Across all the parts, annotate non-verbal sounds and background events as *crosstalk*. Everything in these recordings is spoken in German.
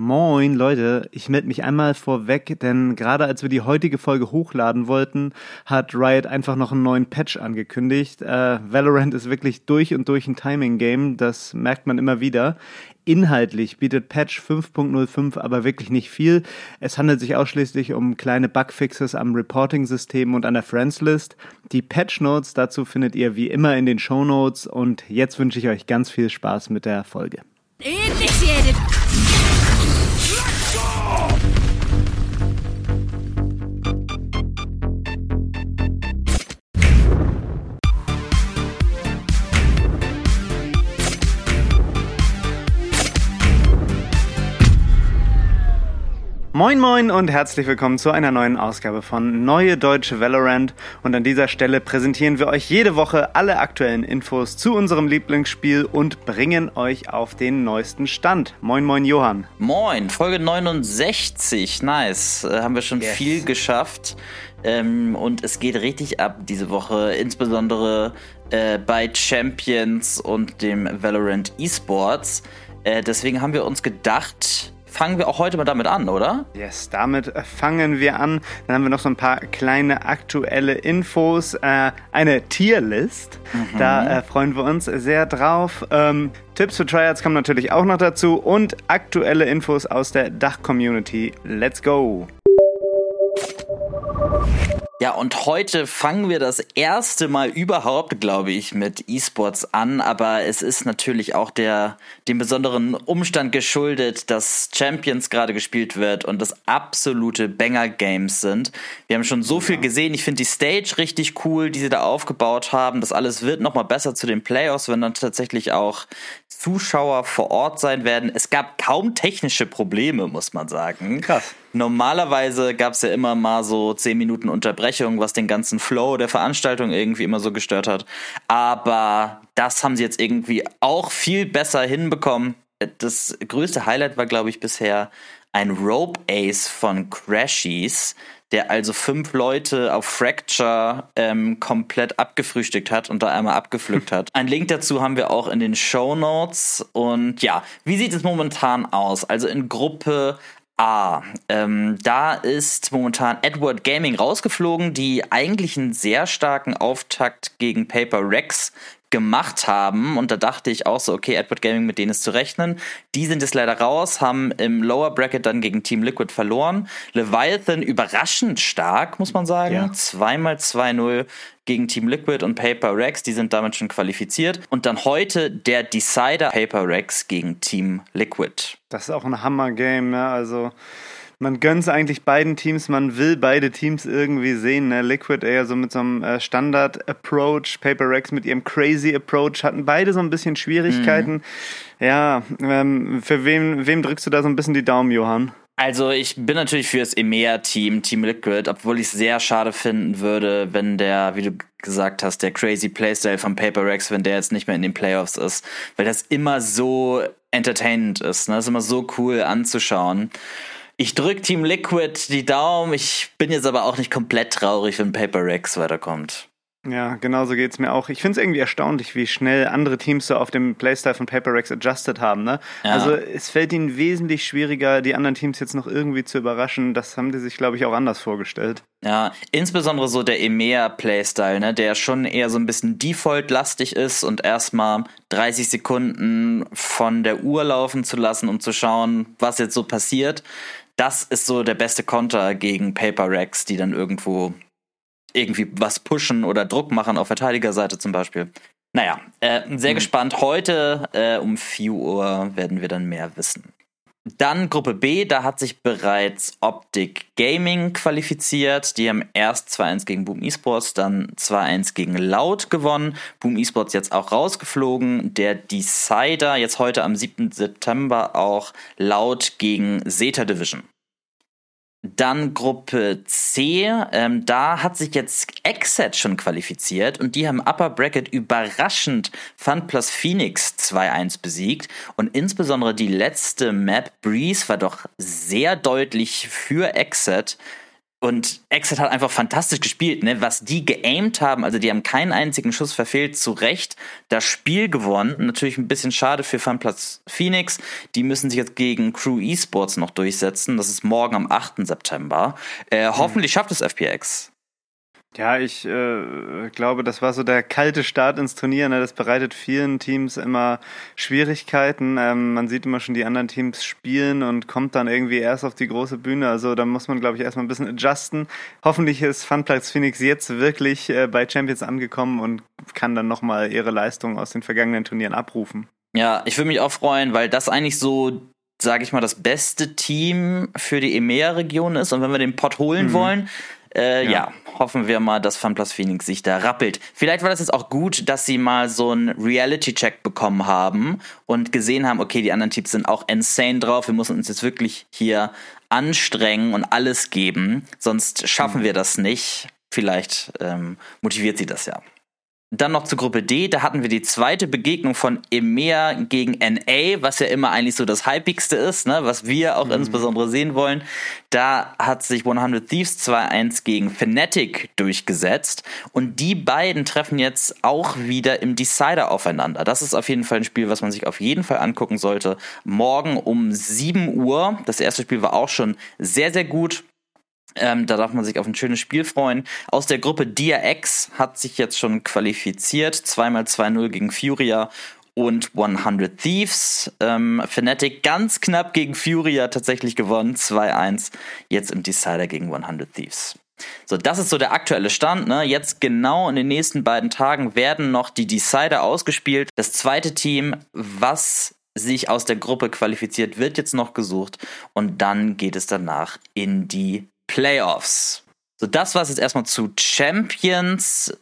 Moin Leute, ich melde mich einmal vorweg, denn gerade als wir die heutige Folge hochladen wollten, hat Riot einfach noch einen neuen Patch angekündigt. Äh, Valorant ist wirklich durch und durch ein Timing-Game, das merkt man immer wieder. Inhaltlich bietet Patch 5.05 aber wirklich nicht viel. Es handelt sich ausschließlich um kleine Bugfixes am Reporting-System und an der Friends-List. Die Patch-Notes dazu findet ihr wie immer in den Show Notes und jetzt wünsche ich euch ganz viel Spaß mit der Folge. Moin moin und herzlich willkommen zu einer neuen Ausgabe von Neue Deutsche Valorant und an dieser Stelle präsentieren wir euch jede Woche alle aktuellen Infos zu unserem Lieblingsspiel und bringen euch auf den neuesten Stand. Moin moin Johann. Moin, Folge 69, nice, äh, haben wir schon yes. viel geschafft ähm, und es geht richtig ab diese Woche, insbesondere äh, bei Champions und dem Valorant Esports. Äh, deswegen haben wir uns gedacht, fangen wir auch heute mal damit an, oder? Yes, damit äh, fangen wir an. Dann haben wir noch so ein paar kleine aktuelle Infos. Äh, eine Tierlist. Mhm. Da äh, freuen wir uns sehr drauf. Ähm, Tipps für Tryouts kommen natürlich auch noch dazu. Und aktuelle Infos aus der Dach-Community. Let's go! Ja, und heute fangen wir das erste Mal überhaupt, glaube ich, mit E-Sports an. Aber es ist natürlich auch der, dem besonderen Umstand geschuldet, dass Champions gerade gespielt wird und das absolute Banger-Games sind. Wir haben schon so viel gesehen. Ich finde die Stage richtig cool, die sie da aufgebaut haben. Das alles wird nochmal besser zu den Playoffs, wenn dann tatsächlich auch Zuschauer vor Ort sein werden. Es gab kaum technische Probleme, muss man sagen. Krass. Normalerweise gab es ja immer mal so zehn Minuten Unterbrechung, was den ganzen Flow der Veranstaltung irgendwie immer so gestört hat. Aber das haben sie jetzt irgendwie auch viel besser hinbekommen. Das größte Highlight war, glaube ich, bisher ein Rope Ace von Crashies der also fünf Leute auf Fracture ähm, komplett abgefrühstückt hat und da einmal abgepflückt hat. *laughs* Ein Link dazu haben wir auch in den Show Notes. Und ja, wie sieht es momentan aus? Also in Gruppe A. Ähm, da ist momentan Edward Gaming rausgeflogen, die eigentlich einen sehr starken Auftakt gegen Paper Rex gemacht haben. Und da dachte ich auch so, okay, Edward Gaming, mit denen ist zu rechnen. Die sind jetzt leider raus, haben im Lower Bracket dann gegen Team Liquid verloren. Leviathan überraschend stark, muss man sagen. Ja. Zweimal 2-0 gegen Team Liquid und Paper Rex, die sind damit schon qualifiziert. Und dann heute der Decider Paper Rex gegen Team Liquid. Das ist auch ein Hammer-Game, ne? Also man gönnt es eigentlich beiden Teams, man will beide Teams irgendwie sehen. Ne? Liquid eher so mit so einem äh, Standard-Approach, Paper Rex mit ihrem Crazy-Approach, hatten beide so ein bisschen Schwierigkeiten. Mhm. Ja, ähm, für wem, wem drückst du da so ein bisschen die Daumen, Johann? Also ich bin natürlich für das EMEA-Team, Team Liquid, obwohl ich es sehr schade finden würde, wenn der, wie du gesagt hast, der crazy Playstyle von Paper Rex, wenn der jetzt nicht mehr in den Playoffs ist, weil das immer so entertainend ist, ne? Das ist immer so cool anzuschauen. Ich drücke Team Liquid die Daumen. Ich bin jetzt aber auch nicht komplett traurig, wenn Paper Rex weiterkommt. Ja, genauso geht es mir auch. Ich finde es irgendwie erstaunlich, wie schnell andere Teams so auf dem Playstyle von Paper Rex adjusted haben. Ne? Ja. Also es fällt ihnen wesentlich schwieriger, die anderen Teams jetzt noch irgendwie zu überraschen. Das haben die sich, glaube ich, auch anders vorgestellt. Ja, insbesondere so der EMEA Playstyle, ne, der schon eher so ein bisschen Default-lastig ist und erstmal 30 Sekunden von der Uhr laufen zu lassen, um zu schauen, was jetzt so passiert. Das ist so der beste Konter gegen Paper Rex, die dann irgendwo irgendwie was pushen oder Druck machen auf Verteidigerseite zum Beispiel. Naja, äh, sehr mhm. gespannt. Heute äh, um 4 Uhr werden wir dann mehr wissen. Dann Gruppe B, da hat sich bereits Optic Gaming qualifiziert. Die haben erst 2-1 gegen Boom Esports, dann 2-1 gegen Loud gewonnen. Boom Esports jetzt auch rausgeflogen. Der Decider jetzt heute am 7. September auch Loud gegen Zeta Division. Dann Gruppe C, ähm, da hat sich jetzt Exet schon qualifiziert und die haben Upper Bracket überraschend Fun plus Phoenix 2-1 besiegt und insbesondere die letzte Map Breeze war doch sehr deutlich für Exet. Und Exit hat einfach fantastisch gespielt, ne? Was die geaimt haben, also die haben keinen einzigen Schuss verfehlt, zu Recht das Spiel gewonnen. Natürlich ein bisschen schade für Funplatz Phoenix. Die müssen sich jetzt gegen Crew Esports noch durchsetzen. Das ist morgen am 8. September. Äh, hoffentlich schafft es FPX. Ja, ich äh, glaube, das war so der kalte Start ins Turnier. Ne? Das bereitet vielen Teams immer Schwierigkeiten. Ähm, man sieht immer schon die anderen Teams spielen und kommt dann irgendwie erst auf die große Bühne. Also da muss man, glaube ich, erstmal ein bisschen adjusten. Hoffentlich ist Funplatz Phoenix jetzt wirklich äh, bei Champions angekommen und kann dann nochmal ihre Leistung aus den vergangenen Turnieren abrufen. Ja, ich würde mich auch freuen, weil das eigentlich so sage ich mal, das beste Team für die EMEA-Region ist. Und wenn wir den Pot holen mhm. wollen, äh, ja. ja. hoffen wir mal, dass FunPlus Phoenix sich da rappelt. Vielleicht war das jetzt auch gut, dass sie mal so einen Reality-Check bekommen haben und gesehen haben, okay, die anderen Teams sind auch insane drauf, wir müssen uns jetzt wirklich hier anstrengen und alles geben, sonst schaffen mhm. wir das nicht. Vielleicht ähm, motiviert sie das ja. Dann noch zur Gruppe D, da hatten wir die zweite Begegnung von EMEA gegen NA, was ja immer eigentlich so das Hypigste ist, ne, was wir auch mhm. insbesondere sehen wollen. Da hat sich 100 Thieves 2-1 gegen Fnatic durchgesetzt und die beiden treffen jetzt auch wieder im Decider aufeinander. Das ist auf jeden Fall ein Spiel, was man sich auf jeden Fall angucken sollte. Morgen um 7 Uhr. Das erste Spiel war auch schon sehr, sehr gut. Ähm, da darf man sich auf ein schönes Spiel freuen. Aus der Gruppe DRX hat sich jetzt schon qualifiziert. Zweimal 2-0 gegen Furia und 100 Thieves. Ähm, Fnatic ganz knapp gegen Furia tatsächlich gewonnen. 2-1. Jetzt im Decider gegen 100 Thieves. So, das ist so der aktuelle Stand. Ne? Jetzt genau in den nächsten beiden Tagen werden noch die Decider ausgespielt. Das zweite Team, was sich aus der Gruppe qualifiziert, wird jetzt noch gesucht und dann geht es danach in die Playoffs. So, das war es jetzt erstmal zu Champions.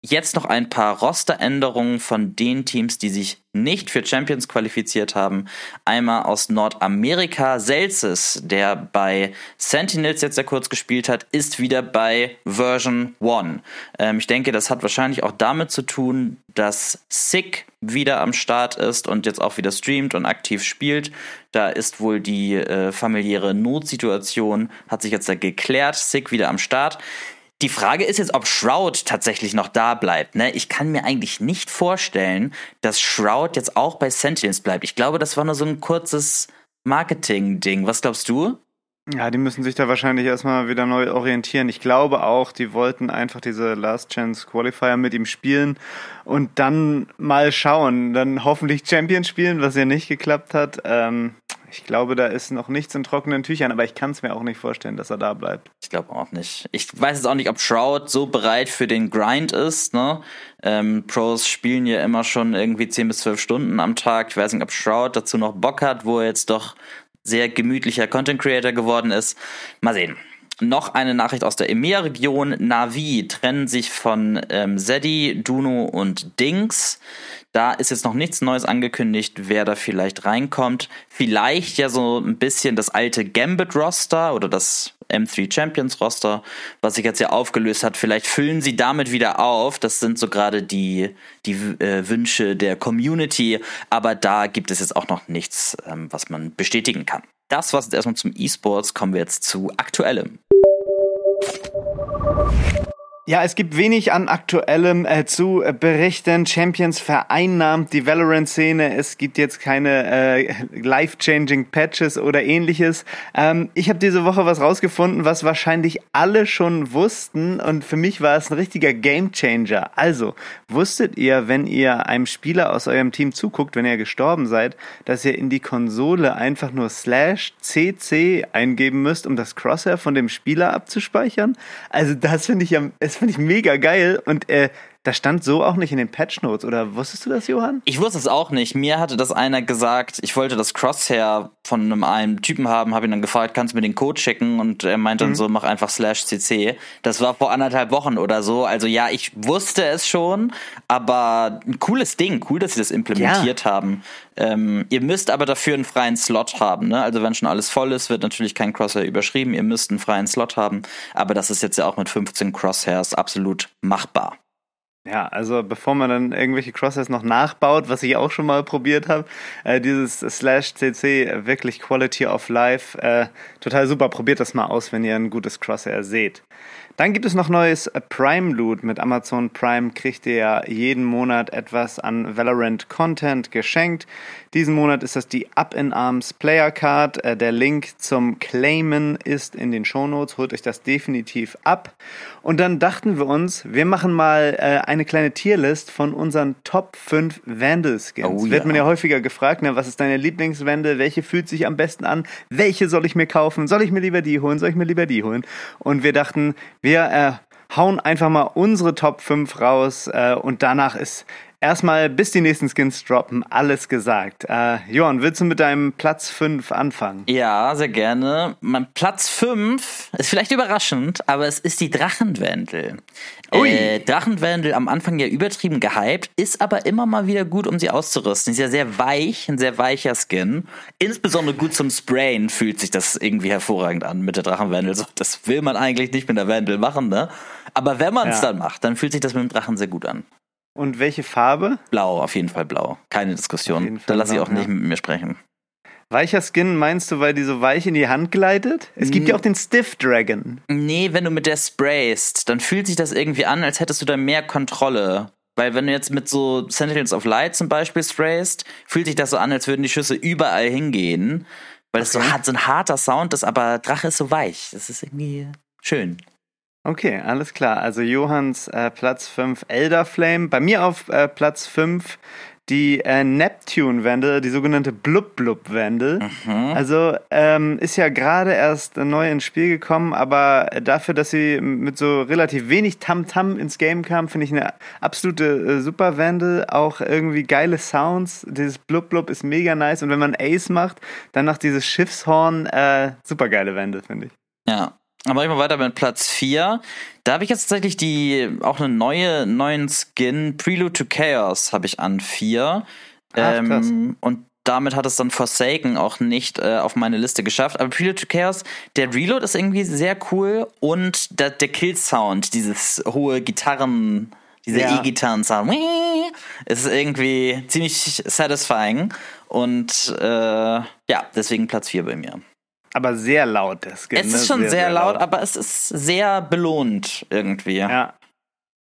Jetzt noch ein paar Rosteränderungen von den Teams, die sich nicht für Champions qualifiziert haben. Einmal aus Nordamerika. Celsius, der bei Sentinels jetzt sehr kurz gespielt hat, ist wieder bei Version 1. Ähm, ich denke, das hat wahrscheinlich auch damit zu tun, dass Sick wieder am Start ist und jetzt auch wieder streamt und aktiv spielt. Da ist wohl die äh, familiäre Notsituation, hat sich jetzt geklärt. Sick wieder am Start. Die Frage ist jetzt, ob Shroud tatsächlich noch da bleibt. Ne? Ich kann mir eigentlich nicht vorstellen, dass Shroud jetzt auch bei Sentinels bleibt. Ich glaube, das war nur so ein kurzes Marketing-Ding. Was glaubst du? Ja, die müssen sich da wahrscheinlich erstmal wieder neu orientieren. Ich glaube auch, die wollten einfach diese Last Chance Qualifier mit ihm spielen und dann mal schauen. Dann hoffentlich Champions spielen, was ja nicht geklappt hat. Ähm, ich glaube, da ist noch nichts in trockenen Tüchern, aber ich kann es mir auch nicht vorstellen, dass er da bleibt. Ich glaube auch nicht. Ich weiß jetzt auch nicht, ob Shroud so bereit für den Grind ist. Ne? Ähm, Pros spielen ja immer schon irgendwie 10 bis 12 Stunden am Tag. Ich weiß nicht, ob Shroud dazu noch Bock hat, wo er jetzt doch sehr gemütlicher Content Creator geworden ist. Mal sehen. Noch eine Nachricht aus der EMEA-Region. Navi trennen sich von ähm, Zeddy, Duno und Dings. Da ist jetzt noch nichts Neues angekündigt, wer da vielleicht reinkommt. Vielleicht ja so ein bisschen das alte Gambit-Roster oder das M3 Champions Roster, was sich jetzt ja aufgelöst hat. Vielleicht füllen sie damit wieder auf. Das sind so gerade die, die äh, Wünsche der Community. Aber da gibt es jetzt auch noch nichts, ähm, was man bestätigen kann. Das war's jetzt erstmal zum E-Sports. Kommen wir jetzt zu aktuellem. Ja, es gibt wenig an aktuellem äh, zu äh, berichten. Champions vereinnahmt die Valorant-Szene. Es gibt jetzt keine äh, life-changing Patches oder ähnliches. Ähm, ich habe diese Woche was rausgefunden, was wahrscheinlich alle schon wussten und für mich war es ein richtiger Game-Changer. Also, wusstet ihr, wenn ihr einem Spieler aus eurem Team zuguckt, wenn ihr gestorben seid, dass ihr in die Konsole einfach nur slash cc eingeben müsst, um das Crosshair von dem Spieler abzuspeichern? Also das finde ich am... Es finde ich mega geil und äh, das stand so auch nicht in den Patch Notes, oder wusstest du das, Johann? Ich wusste es auch nicht. Mir hatte das einer gesagt, ich wollte das Crosshair von einem, einem Typen haben, habe ihn dann gefragt, kannst du mir den Code schicken? Und er meinte mhm. dann so, mach einfach slash cc. Das war vor anderthalb Wochen oder so. Also ja, ich wusste es schon, aber ein cooles Ding. Cool, dass sie das implementiert ja. haben. Ähm, ihr müsst aber dafür einen freien Slot haben. Ne? Also wenn schon alles voll ist, wird natürlich kein Crosshair überschrieben. Ihr müsst einen freien Slot haben. Aber das ist jetzt ja auch mit 15 Crosshairs absolut machbar. Ja, also bevor man dann irgendwelche Crosshairs noch nachbaut, was ich auch schon mal probiert habe, äh, dieses Slash CC, wirklich Quality of Life, äh, total super. Probiert das mal aus, wenn ihr ein gutes Crosshair seht. Dann gibt es noch neues Prime Loot. Mit Amazon Prime kriegt ihr ja jeden Monat etwas an Valorant Content geschenkt. Diesen Monat ist das die Up in Arms Player Card. Äh, der Link zum Claimen ist in den Shownotes. Holt euch das definitiv ab. Und dann dachten wir uns, wir machen mal äh, eine kleine Tierlist von unseren Top 5 Vandal Skins. Oh, ja. Wird man ja häufiger gefragt, ne, was ist deine Lieblingswende? Welche fühlt sich am besten an? Welche soll ich mir kaufen? Soll ich mir lieber die holen? Soll ich mir lieber die holen? Und wir dachten, wir äh, hauen einfach mal unsere Top 5 raus äh, und danach ist erstmal, bis die nächsten Skins droppen, alles gesagt. Äh, Johann, willst du mit deinem Platz 5 anfangen? Ja, sehr gerne. Mein Platz 5 ist vielleicht überraschend, aber es ist die Drachenwendel. Äh, Drachenwendel am Anfang ja übertrieben gehypt, ist aber immer mal wieder gut, um sie auszurüsten. Ist ja sehr weich, ein sehr weicher Skin. Insbesondere gut zum Sprayen fühlt sich das irgendwie hervorragend an mit der Drachenwendel. So, das will man eigentlich nicht mit der Wendel machen, ne? Aber wenn man es ja. dann macht, dann fühlt sich das mit dem Drachen sehr gut an. Und welche Farbe? Blau, auf jeden Fall blau. Keine Diskussion. Da lasse ich auch nicht mit mir sprechen. Weicher Skin meinst du, weil die so weich in die Hand gleitet? Es gibt ja auch den Stiff Dragon. Nee, wenn du mit der sprayst, dann fühlt sich das irgendwie an, als hättest du da mehr Kontrolle. Weil wenn du jetzt mit so Sentinels of Light zum Beispiel sprayst, fühlt sich das so an, als würden die Schüsse überall hingehen. Weil es okay. so, so ein harter Sound ist, aber Drache ist so weich. Das ist irgendwie schön. Okay, alles klar. Also Johanns äh, Platz 5 Elder Flame. Bei mir auf äh, Platz 5 die äh, Neptune-Wende, die sogenannte Blub-Blub-Wende. Mhm. Also ähm, ist ja gerade erst neu ins Spiel gekommen, aber dafür, dass sie mit so relativ wenig Tamtam -Tam ins Game kam, finde ich eine absolute äh, super Wende. Auch irgendwie geile Sounds. Dieses Blub-Blub ist mega nice und wenn man Ace macht, dann noch dieses Schiffshorn, äh, super geile Wende, finde ich. Ja, dann mache ich mal weiter mit Platz 4. Da habe ich jetzt tatsächlich die auch eine neue neuen Skin Prelude to Chaos habe ich an 4. Ähm, und damit hat es dann Forsaken auch nicht äh, auf meine Liste geschafft. Aber Prelude to Chaos, der Reload ist irgendwie sehr cool und der, der Kill-Sound, dieses hohe Gitarren, diese ja. E-Gitarren-Sound, ist irgendwie ziemlich satisfying. Und äh, ja, deswegen Platz 4 bei mir aber sehr laut, der Skin. Es ist ne? schon sehr, sehr laut, laut, aber es ist sehr belohnt irgendwie. Ja.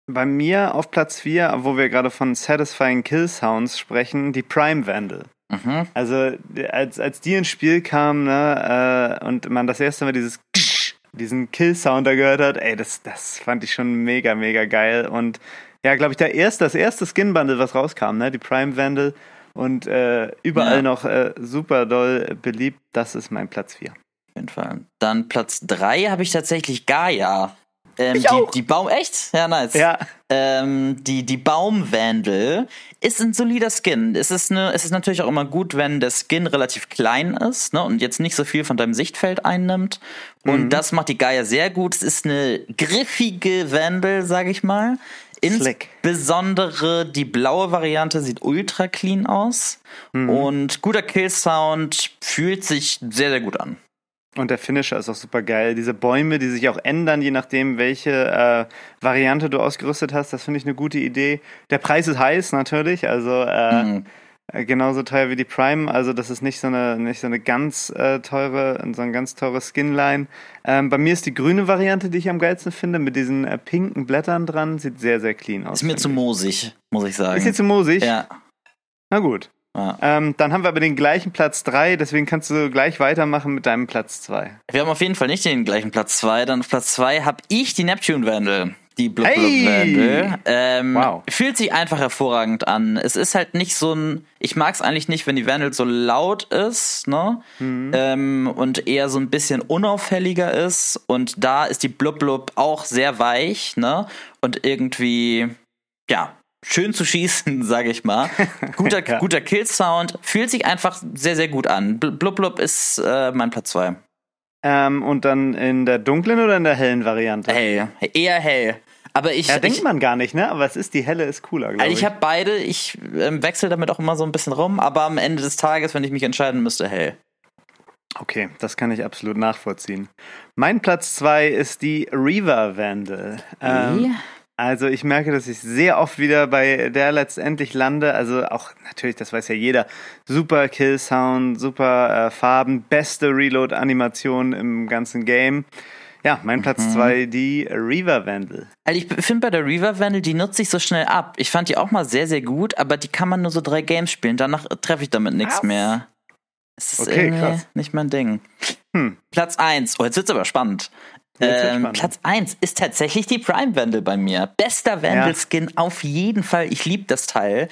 Bei mir auf Platz 4, wo wir gerade von Satisfying Kill Sounds sprechen, die Prime Vandal. Mhm. Also als, als die ins Spiel kam ne, äh, und man das erste Mal dieses *laughs* diesen Kill-Sound da gehört hat, ey, das, das fand ich schon mega, mega geil. Und ja, glaube ich, der erste, das erste Skin-Bundle, was rauskam, ne, die Prime Vandal, und äh, überall ja. noch äh, super doll beliebt. Das ist mein Platz 4. Auf jeden Fall. Dann Platz 3 habe ich tatsächlich Gaia. Ähm, die, die Baum, echt? Ja, nice. Ja. Ähm, die, die Baumwandel ist ein solider Skin. Es ist, eine, es ist natürlich auch immer gut, wenn der Skin relativ klein ist ne, und jetzt nicht so viel von deinem Sichtfeld einnimmt. Und mhm. das macht die Gaia sehr gut. Es ist eine griffige Wandel, sag ich mal. Insbesondere die blaue Variante sieht ultra clean aus mhm. und guter Kill-Sound fühlt sich sehr, sehr gut an. Und der Finisher ist auch super geil. Diese Bäume, die sich auch ändern, je nachdem, welche äh, Variante du ausgerüstet hast, das finde ich eine gute Idee. Der Preis ist heiß natürlich, also äh, mhm. Äh, genauso teuer wie die Prime, also das ist nicht so eine, nicht so eine ganz äh, teure, so ein ganz teures Skinline. Ähm, bei mir ist die grüne Variante, die ich am geilsten finde, mit diesen äh, pinken Blättern dran, sieht sehr, sehr clean aus. Ist mir zu moosig, muss ich sagen. Ist dir zu moosig? Ja. Na gut. Ja. Ähm, dann haben wir aber den gleichen Platz 3, deswegen kannst du gleich weitermachen mit deinem Platz 2. Wir haben auf jeden Fall nicht den gleichen Platz 2, dann auf Platz 2 habe ich die Neptune Vandal die Blub Blub! Ähm, wow. Fühlt sich einfach hervorragend an. Es ist halt nicht so ein, ich mag es eigentlich nicht, wenn die Vandal so laut ist, ne? Mhm. Ähm, und eher so ein bisschen unauffälliger ist. Und da ist die Blub Blub auch sehr weich, ne? Und irgendwie, ja, schön zu schießen, *laughs* sage ich mal. *laughs* Guter, ja. guter Kill-Sound, fühlt sich einfach sehr, sehr gut an. Blub Blub ist äh, mein Platz 2. Ähm, und dann in der dunklen oder in der hellen Variante? Hell, eher hell. Aber ich. Ja, denkt ich, man gar nicht, ne? Aber es ist die helle ist cooler, glaube also ich. Ich habe beide, ich ähm, wechsle damit auch immer so ein bisschen rum, aber am Ende des Tages, wenn ich mich entscheiden müsste, hell. Okay, das kann ich absolut nachvollziehen. Mein Platz zwei ist die Reaver Vandal. Ähm, Also ich merke, dass ich sehr oft wieder bei der letztendlich lande. Also auch natürlich, das weiß ja jeder. Super Kill-Sound, super äh, Farben, beste Reload-Animation im ganzen Game. Ja, mein Platz mhm. zwei, die Reaver Vandal. Also ich finde bei der Reaver Vandal, die nutze ich so schnell ab. Ich fand die auch mal sehr, sehr gut, aber die kann man nur so drei Games spielen. Danach treffe ich damit nichts mehr. Es ist okay, krass. nicht mein Ding. Hm. Platz eins. Oh, jetzt wird's aber spannend. Ähm, Platz 1 ist tatsächlich die Prime Vandal bei mir. Bester Vandal-Skin ja. auf jeden Fall. Ich liebe das Teil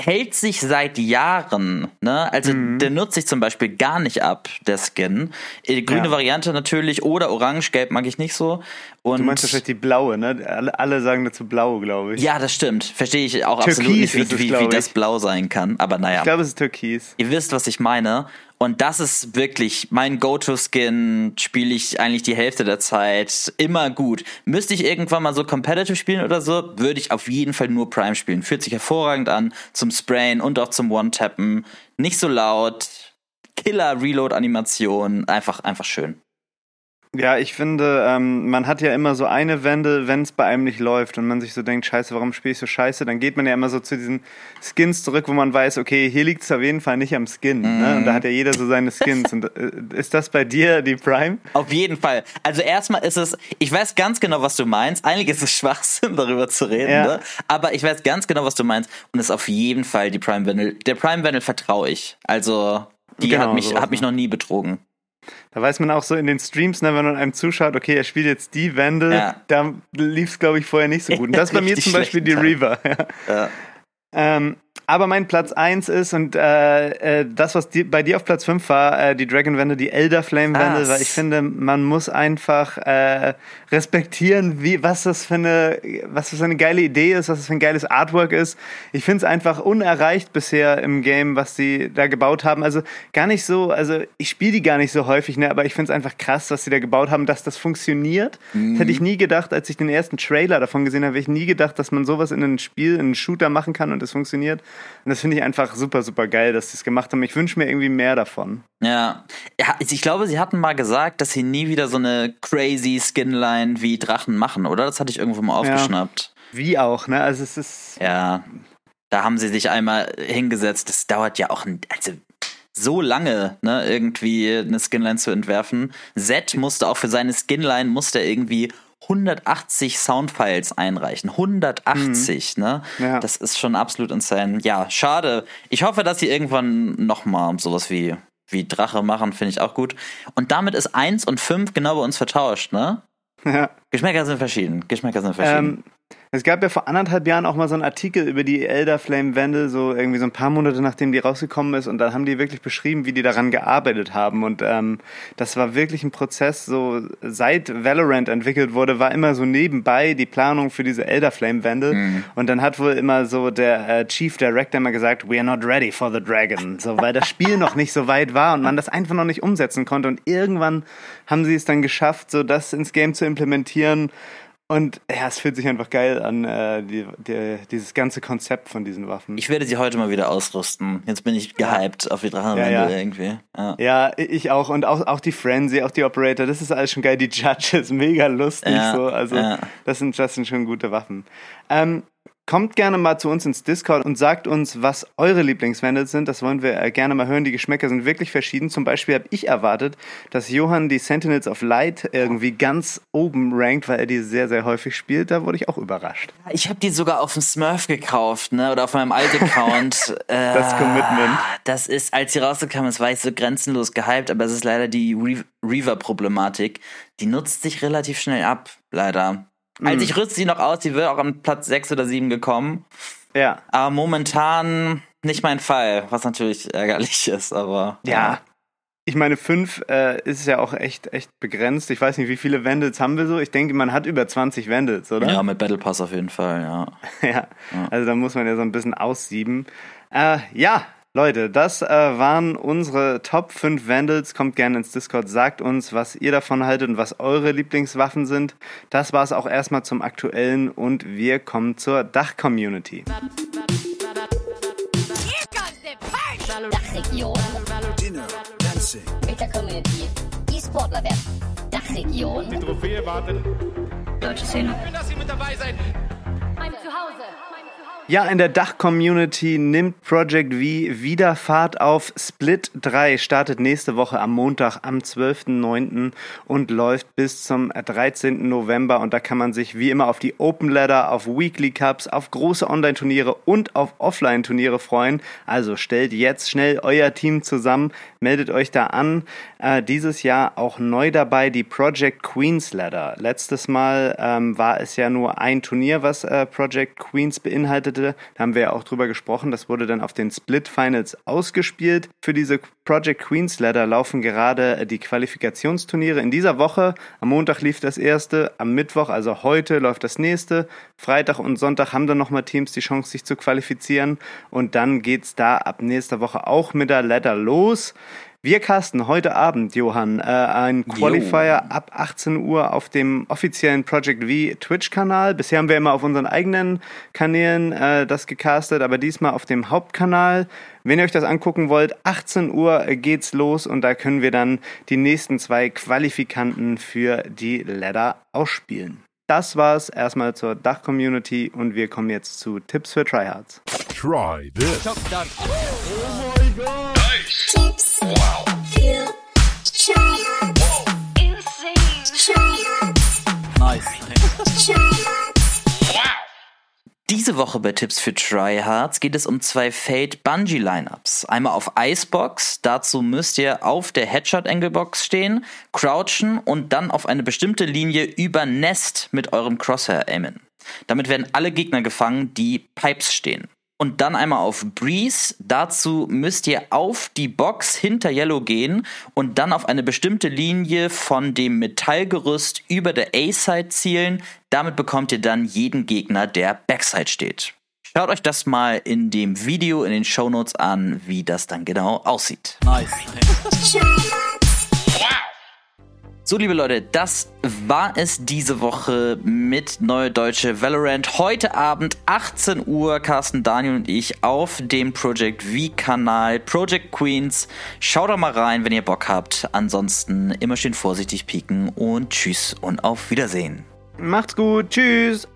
hält sich seit Jahren. Ne? Also mhm. der nutzt sich zum Beispiel gar nicht ab, der Skin. Die äh, grüne ja. Variante natürlich oder orange, gelb mag ich nicht so. Und du meinst wahrscheinlich die blaue, ne? Alle, alle sagen dazu blau, glaube ich. Ja, das stimmt. Verstehe ich auch Türkis absolut nicht, wie, es, wie, wie das blau sein kann. Aber naja. Ich glaube, es ist Türkis. Ihr wisst, was ich meine. Und das ist wirklich mein Go-To-Skin, spiele ich eigentlich die Hälfte der Zeit immer gut. Müsste ich irgendwann mal so Competitive spielen oder so, würde ich auf jeden Fall nur Prime spielen. Fühlt sich hervorragend an zum Sprayen und auch zum One-Tappen. Nicht so laut. Killer-Reload-Animation. Einfach, einfach schön. Ja, ich finde, ähm, man hat ja immer so eine Wende, wenn es bei einem nicht läuft und man sich so denkt, scheiße, warum spiele ich so scheiße? Dann geht man ja immer so zu diesen Skins zurück, wo man weiß, okay, hier liegt es auf jeden Fall nicht am Skin. Mm. Ne? Und da hat ja jeder so seine Skins. und äh, ist das bei dir die Prime? Auf jeden Fall. Also erstmal ist es, ich weiß ganz genau, was du meinst. Eigentlich ist es *laughs* Schwachsinn, darüber zu reden, ja. ne? aber ich weiß ganz genau, was du meinst. Und es ist auf jeden Fall die Prime Wendel. Der Prime Wendel vertraue ich. Also die genau, hat mich, hat mich noch nie betrogen. Da weiß man auch so in den Streams, ne, wenn man einem zuschaut, okay, er spielt jetzt die Wände, ja. da lief es, glaube ich, vorher nicht so gut. Und das bei *laughs* mir zum Beispiel die Reaver. *laughs* Ja. ja. Ähm, aber mein Platz 1 ist, und äh, äh, das, was die, bei dir auf Platz 5 war, äh, die Dragon-Wende, die Elder Flame-Wende, weil ich finde, man muss einfach äh, respektieren, wie, was das für eine, was das für eine geile Idee ist, was das für ein geiles Artwork ist. Ich finde es einfach unerreicht bisher im Game, was sie da gebaut haben. Also gar nicht so, also ich spiele die gar nicht so häufig, ne, aber ich finde es einfach krass, was sie da gebaut haben, dass das funktioniert. Mhm. Das hätte ich nie gedacht, als ich den ersten Trailer davon gesehen habe, hätte ich nie gedacht, dass man sowas in ein Spiel, in einen Shooter machen kann und es funktioniert. Und das finde ich einfach super, super geil, dass sie es gemacht haben. Ich wünsche mir irgendwie mehr davon. Ja. ja, ich glaube, sie hatten mal gesagt, dass sie nie wieder so eine crazy Skinline wie Drachen machen, oder? Das hatte ich irgendwo mal aufgeschnappt. Ja. Wie auch, ne? Also es ist. Ja. Da haben sie sich einmal hingesetzt. Das dauert ja auch ein, also so lange, ne, irgendwie eine Skinline zu entwerfen. Z musste auch für seine Skinline musste irgendwie 180 Soundfiles einreichen. 180, mhm. ne? Ja. Das ist schon absolut insane. Ja, schade. Ich hoffe, dass sie irgendwann nochmal sowas wie, wie Drache machen, finde ich auch gut. Und damit ist 1 und 5 genau bei uns vertauscht, ne? Ja. Geschmäcker sind verschieden. Geschmäcker sind verschieden. Ähm, es gab ja vor anderthalb Jahren auch mal so einen Artikel über die Elder Flame Wände, so irgendwie so ein paar Monate nachdem die rausgekommen ist und da haben die wirklich beschrieben, wie die daran gearbeitet haben und ähm, das war wirklich ein Prozess, so seit Valorant entwickelt wurde, war immer so nebenbei die Planung für diese Elder Flame Wände mhm. und dann hat wohl immer so der äh, Chief Director immer gesagt, we are not ready for the Dragon, so weil das Spiel noch nicht so weit war und man das einfach noch nicht umsetzen konnte und irgendwann haben sie es dann geschafft, so das ins Game zu implementieren und ja, es fühlt sich einfach geil an, äh, die, die, dieses ganze Konzept von diesen Waffen. Ich werde sie heute mal wieder ausrüsten. Jetzt bin ich gehypt auf die Drachenwände ja, ja. irgendwie. Ja. ja. ich auch. Und auch, auch die Frenzy, auch die Operator, das ist alles schon geil. Die Judges, mega lustig so. Also das sind, das sind schon gute Waffen. Ähm, Kommt gerne mal zu uns ins Discord und sagt uns, was eure Lieblingsvandals sind. Das wollen wir äh, gerne mal hören. Die Geschmäcker sind wirklich verschieden. Zum Beispiel habe ich erwartet, dass Johann die Sentinels of Light irgendwie ganz oben rankt, weil er die sehr, sehr häufig spielt. Da wurde ich auch überrascht. Ich habe die sogar auf dem Smurf gekauft, ne? Oder auf meinem alten Account. *laughs* das Commitment. Das ist, als sie rausgekommen ist, war ich so grenzenlos gehypt, aber es ist leider die Reaver-Problematik. Die nutzt sich relativ schnell ab, leider. Also mhm. ich rüste sie noch aus, sie wird auch an Platz 6 oder 7 gekommen. Ja. Aber momentan nicht mein Fall, was natürlich ärgerlich *laughs* ist, aber. Ja. ja. Ich meine, 5 äh, ist ja auch echt, echt begrenzt. Ich weiß nicht, wie viele Vandals haben wir so? Ich denke, man hat über 20 Vandals, oder? Ja, mit Battle Pass auf jeden Fall, ja. *laughs* ja. ja. Also da muss man ja so ein bisschen aussieben. Äh, ja, Leute, das äh, waren unsere Top 5 Vandals. Kommt gerne ins Discord, sagt uns, was ihr davon haltet und was eure Lieblingswaffen sind. Das war es auch erstmal zum Aktuellen und wir kommen zur Dach-Community. Dachregion. Dinner, Dancing. Mit der Community. E-Sportler werden. Dachregion. Die Trophäe wartet. Deutsche Szene. Schön, dass Sie mit dabei seid. Ja, in der Dach-Community nimmt Project V wieder Fahrt auf. Split 3 startet nächste Woche am Montag, am 12.09. und läuft bis zum 13. November. Und da kann man sich wie immer auf die Open Ladder, auf Weekly Cups, auf große Online-Turniere und auf Offline-Turniere freuen. Also stellt jetzt schnell euer Team zusammen, meldet euch da an. Äh, dieses Jahr auch neu dabei die Project Queens Ladder. Letztes Mal ähm, war es ja nur ein Turnier, was äh, Project Queens beinhaltete hatte, da haben wir ja auch drüber gesprochen, das wurde dann auf den Split Finals ausgespielt. Für diese Project Queens Ladder laufen gerade die Qualifikationsturniere. In dieser Woche, am Montag lief das erste, am Mittwoch, also heute, läuft das nächste. Freitag und Sonntag haben dann nochmal Teams die Chance, sich zu qualifizieren. Und dann geht es da ab nächster Woche auch mit der Ladder los. Wir casten heute Abend, Johann, äh, ein Qualifier Yo. ab 18 Uhr auf dem offiziellen Project V Twitch-Kanal. Bisher haben wir immer auf unseren eigenen Kanälen äh, das gecastet, aber diesmal auf dem Hauptkanal. Wenn ihr euch das angucken wollt, 18 Uhr geht's los und da können wir dann die nächsten zwei Qualifikanten für die Ladder ausspielen. Das war's erstmal zur Dach-Community und wir kommen jetzt zu Tipps für Tryhards. Try this. Oh my god! Nice. Wow. Feel, tryhards. Insane. Tryhards. Nice. Tryhards. Diese Woche bei Tipps für Tryhards geht es um zwei Fade Bungee Lineups. Einmal auf Icebox, dazu müsst ihr auf der Headshot Angle Box stehen, crouchen und dann auf eine bestimmte Linie über Nest mit eurem Crosshair aimen. Damit werden alle Gegner gefangen, die Pipes stehen und dann einmal auf Breeze. Dazu müsst ihr auf die Box hinter Yellow gehen und dann auf eine bestimmte Linie von dem Metallgerüst über der A-Side zielen. Damit bekommt ihr dann jeden Gegner, der Backside steht. Schaut euch das mal in dem Video in den Shownotes an, wie das dann genau aussieht. Nice. *laughs* So, liebe Leute, das war es diese Woche mit Neue Deutsche Valorant. Heute Abend 18 Uhr, Carsten, Daniel und ich auf dem Project V-Kanal Project Queens. Schaut doch mal rein, wenn ihr Bock habt. Ansonsten immer schön vorsichtig pieken und tschüss und auf Wiedersehen. Macht's gut, tschüss.